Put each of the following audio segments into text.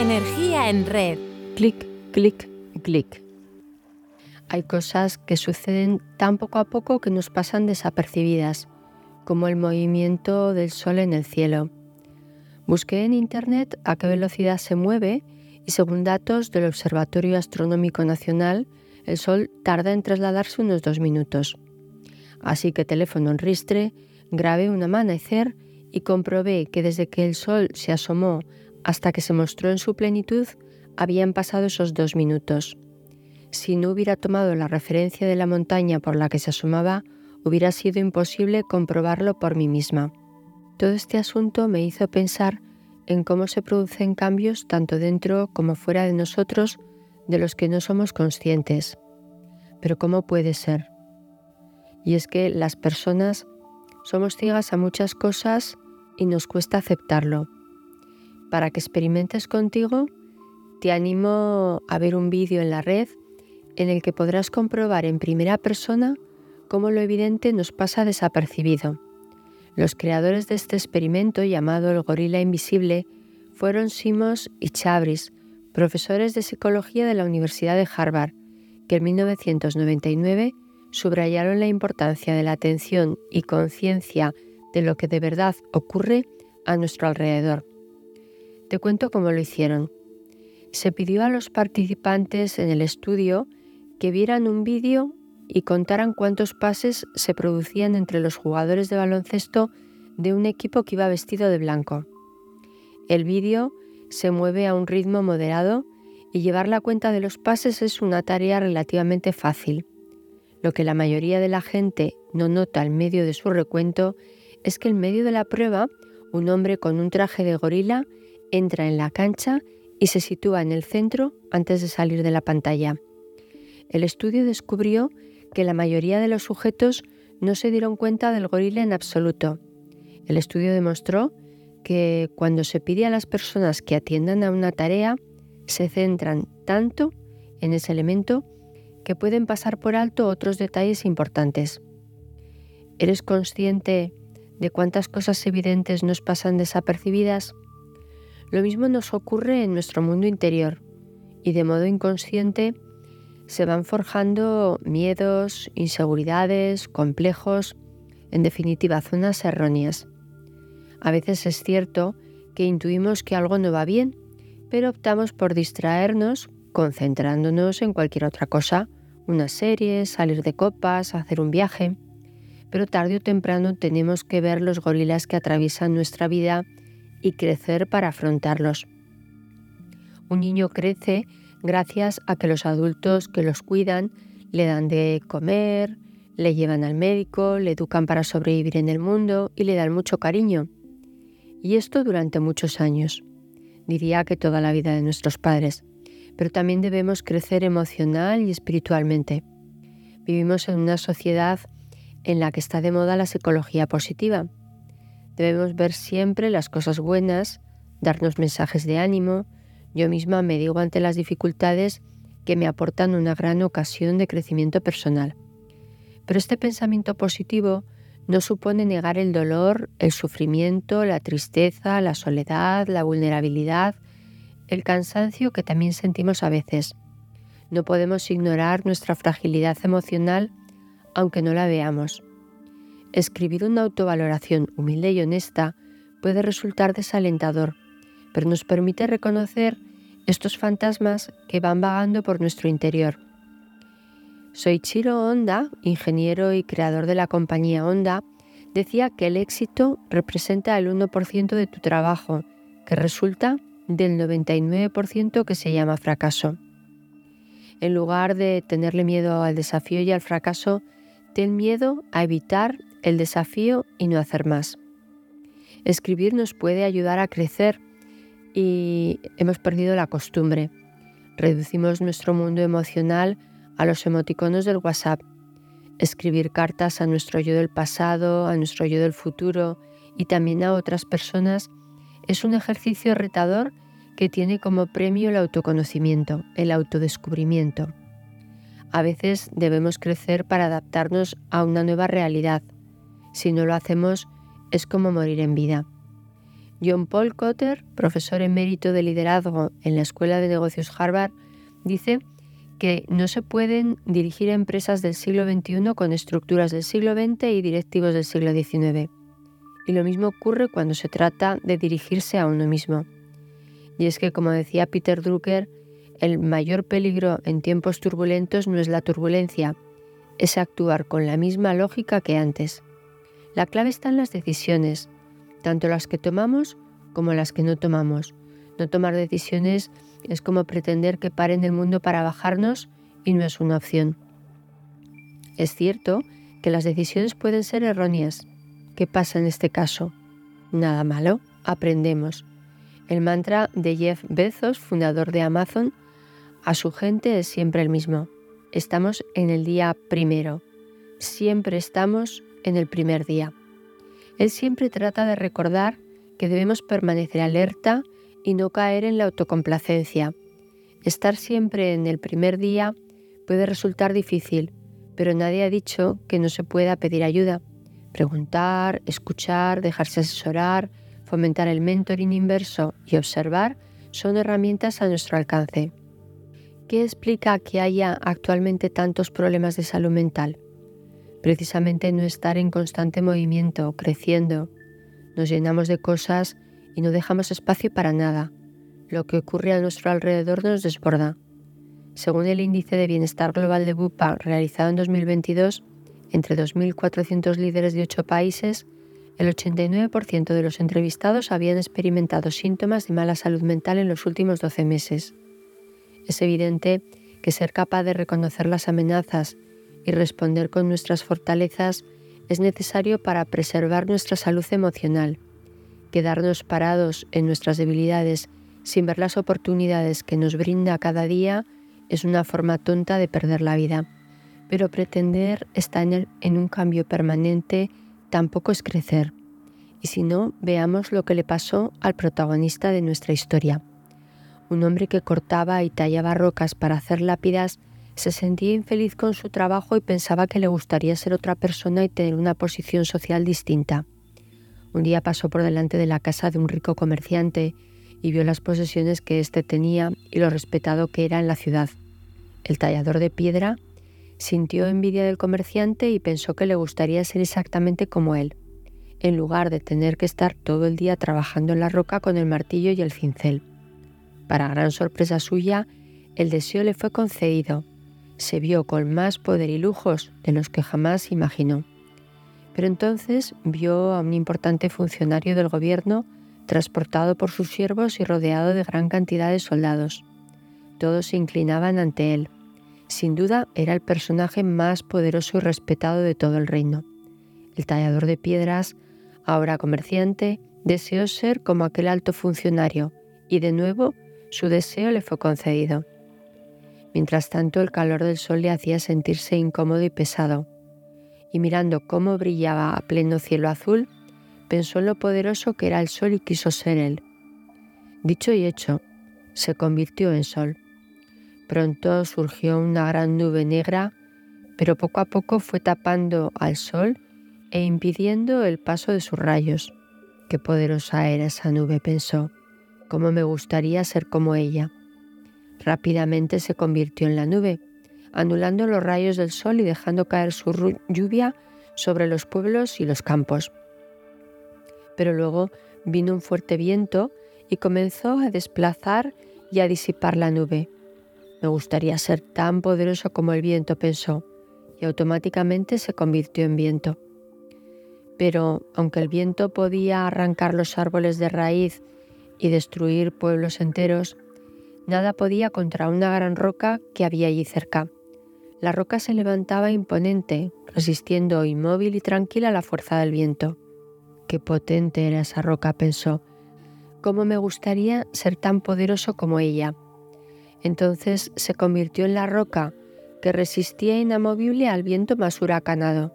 Energía en red. Clic, clic, clic. Hay cosas que suceden tan poco a poco que nos pasan desapercibidas, como el movimiento del Sol en el cielo. Busqué en Internet a qué velocidad se mueve y según datos del Observatorio Astronómico Nacional, el Sol tarda en trasladarse unos dos minutos. Así que teléfono en ristre, grabé un amanecer y comprobé que desde que el Sol se asomó hasta que se mostró en su plenitud, habían pasado esos dos minutos. Si no hubiera tomado la referencia de la montaña por la que se asomaba, hubiera sido imposible comprobarlo por mí misma. Todo este asunto me hizo pensar en cómo se producen cambios tanto dentro como fuera de nosotros de los que no somos conscientes. Pero ¿cómo puede ser? Y es que las personas somos ciegas a muchas cosas y nos cuesta aceptarlo. Para que experimentes contigo, te animo a ver un vídeo en la red en el que podrás comprobar en primera persona cómo lo evidente nos pasa desapercibido. Los creadores de este experimento llamado el gorila invisible fueron Simos y Chabris, profesores de psicología de la Universidad de Harvard, que en 1999 subrayaron la importancia de la atención y conciencia de lo que de verdad ocurre a nuestro alrededor. Te cuento cómo lo hicieron. Se pidió a los participantes en el estudio que vieran un vídeo y contaran cuántos pases se producían entre los jugadores de baloncesto de un equipo que iba vestido de blanco. El vídeo se mueve a un ritmo moderado y llevar la cuenta de los pases es una tarea relativamente fácil. Lo que la mayoría de la gente no nota en medio de su recuento es que en medio de la prueba un hombre con un traje de gorila entra en la cancha y se sitúa en el centro antes de salir de la pantalla. El estudio descubrió que la mayoría de los sujetos no se dieron cuenta del gorila en absoluto. El estudio demostró que cuando se pide a las personas que atiendan a una tarea, se centran tanto en ese elemento que pueden pasar por alto otros detalles importantes. ¿Eres consciente de cuántas cosas evidentes nos pasan desapercibidas? Lo mismo nos ocurre en nuestro mundo interior y de modo inconsciente se van forjando miedos, inseguridades, complejos, en definitiva zonas erróneas. A veces es cierto que intuimos que algo no va bien, pero optamos por distraernos concentrándonos en cualquier otra cosa, una serie, salir de copas, hacer un viaje. Pero tarde o temprano tenemos que ver los gorilas que atraviesan nuestra vida y crecer para afrontarlos. Un niño crece gracias a que los adultos que los cuidan le dan de comer, le llevan al médico, le educan para sobrevivir en el mundo y le dan mucho cariño. Y esto durante muchos años. Diría que toda la vida de nuestros padres. Pero también debemos crecer emocional y espiritualmente. Vivimos en una sociedad en la que está de moda la psicología positiva Debemos ver siempre las cosas buenas, darnos mensajes de ánimo. Yo misma me digo ante las dificultades que me aportan una gran ocasión de crecimiento personal. Pero este pensamiento positivo no supone negar el dolor, el sufrimiento, la tristeza, la soledad, la vulnerabilidad, el cansancio que también sentimos a veces. No podemos ignorar nuestra fragilidad emocional aunque no la veamos. Escribir una autovaloración humilde y honesta puede resultar desalentador, pero nos permite reconocer estos fantasmas que van vagando por nuestro interior. Soy Chiro Honda, ingeniero y creador de la compañía Honda, decía que el éxito representa el 1% de tu trabajo, que resulta del 99% que se llama fracaso. En lugar de tenerle miedo al desafío y al fracaso, ten miedo a evitar el desafío y no hacer más. Escribir nos puede ayudar a crecer y hemos perdido la costumbre. Reducimos nuestro mundo emocional a los emoticonos del WhatsApp. Escribir cartas a nuestro yo del pasado, a nuestro yo del futuro y también a otras personas es un ejercicio retador que tiene como premio el autoconocimiento, el autodescubrimiento. A veces debemos crecer para adaptarnos a una nueva realidad, si no lo hacemos, es como morir en vida. John Paul Cotter, profesor emérito de liderazgo en la Escuela de Negocios Harvard, dice que no se pueden dirigir empresas del siglo XXI con estructuras del siglo XX y directivos del siglo XIX. Y lo mismo ocurre cuando se trata de dirigirse a uno mismo. Y es que, como decía Peter Drucker, el mayor peligro en tiempos turbulentos no es la turbulencia, es actuar con la misma lógica que antes. La clave está en las decisiones, tanto las que tomamos como las que no tomamos. No tomar decisiones es como pretender que paren el mundo para bajarnos y no es una opción. Es cierto que las decisiones pueden ser erróneas. ¿Qué pasa en este caso? Nada malo, aprendemos. El mantra de Jeff Bezos, fundador de Amazon, a su gente es siempre el mismo. Estamos en el día primero. Siempre estamos en el primer día. Él siempre trata de recordar que debemos permanecer alerta y no caer en la autocomplacencia. Estar siempre en el primer día puede resultar difícil, pero nadie ha dicho que no se pueda pedir ayuda. Preguntar, escuchar, dejarse asesorar, fomentar el mentoring inverso y observar son herramientas a nuestro alcance. ¿Qué explica que haya actualmente tantos problemas de salud mental? Precisamente no estar en constante movimiento, creciendo. Nos llenamos de cosas y no dejamos espacio para nada. Lo que ocurre a nuestro alrededor nos desborda. Según el índice de bienestar global de BUPA realizado en 2022, entre 2.400 líderes de 8 países, el 89% de los entrevistados habían experimentado síntomas de mala salud mental en los últimos 12 meses. Es evidente que ser capaz de reconocer las amenazas y responder con nuestras fortalezas es necesario para preservar nuestra salud emocional. Quedarnos parados en nuestras debilidades sin ver las oportunidades que nos brinda cada día es una forma tonta de perder la vida. Pero pretender estar en, un cambio permanente tampoco es crecer. Y si no, veamos lo que le pasó al protagonista de nuestra historia. Un hombre que cortaba y tallaba rocas para hacer lápidas se sentía infeliz con su trabajo y pensaba que le gustaría ser otra persona y tener una posición social distinta. Un día pasó por delante de la casa de un rico comerciante y vio las posesiones que éste tenía y lo respetado que era en la ciudad. El tallador de piedra sintió envidia del comerciante y pensó que le gustaría ser exactamente como él, en lugar de tener que estar todo el día trabajando en la roca con el martillo y el cincel. Para gran sorpresa suya, el deseo le fue concedido se vio con más poder y lujos de los que jamás imaginó. Pero entonces vio a un importante funcionario del gobierno transportado por sus siervos y rodeado de gran cantidad de soldados. Todos se inclinaban ante él. Sin duda era el personaje más poderoso y respetado de todo el reino. El tallador de piedras, ahora comerciante, deseó ser como aquel alto funcionario, y de nuevo su deseo le fue concedido. Mientras tanto, el calor del sol le hacía sentirse incómodo y pesado, y mirando cómo brillaba a pleno cielo azul, pensó en lo poderoso que era el sol y quiso ser él. Dicho y hecho, se convirtió en sol. Pronto surgió una gran nube negra, pero poco a poco fue tapando al sol e impidiendo el paso de sus rayos. Qué poderosa era esa nube, pensó. Cómo me gustaría ser como ella. Rápidamente se convirtió en la nube, anulando los rayos del sol y dejando caer su lluvia sobre los pueblos y los campos. Pero luego vino un fuerte viento y comenzó a desplazar y a disipar la nube. Me gustaría ser tan poderoso como el viento, pensó, y automáticamente se convirtió en viento. Pero aunque el viento podía arrancar los árboles de raíz y destruir pueblos enteros, Nada podía contra una gran roca que había allí cerca. La roca se levantaba imponente, resistiendo inmóvil y tranquila la fuerza del viento. Qué potente era esa roca, pensó. ¿Cómo me gustaría ser tan poderoso como ella? Entonces se convirtió en la roca que resistía inamovible al viento más huracanado.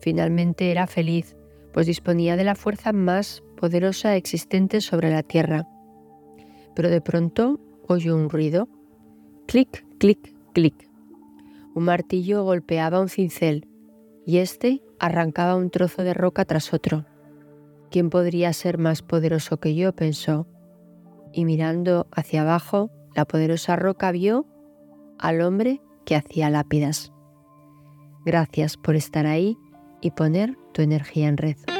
Finalmente era feliz, pues disponía de la fuerza más poderosa existente sobre la tierra. Pero de pronto oyó un ruido. Clic, clic, clic. Un martillo golpeaba un cincel y éste arrancaba un trozo de roca tras otro. ¿Quién podría ser más poderoso que yo? pensó, y mirando hacia abajo, la poderosa roca vio al hombre que hacía lápidas. Gracias por estar ahí y poner tu energía en rezo.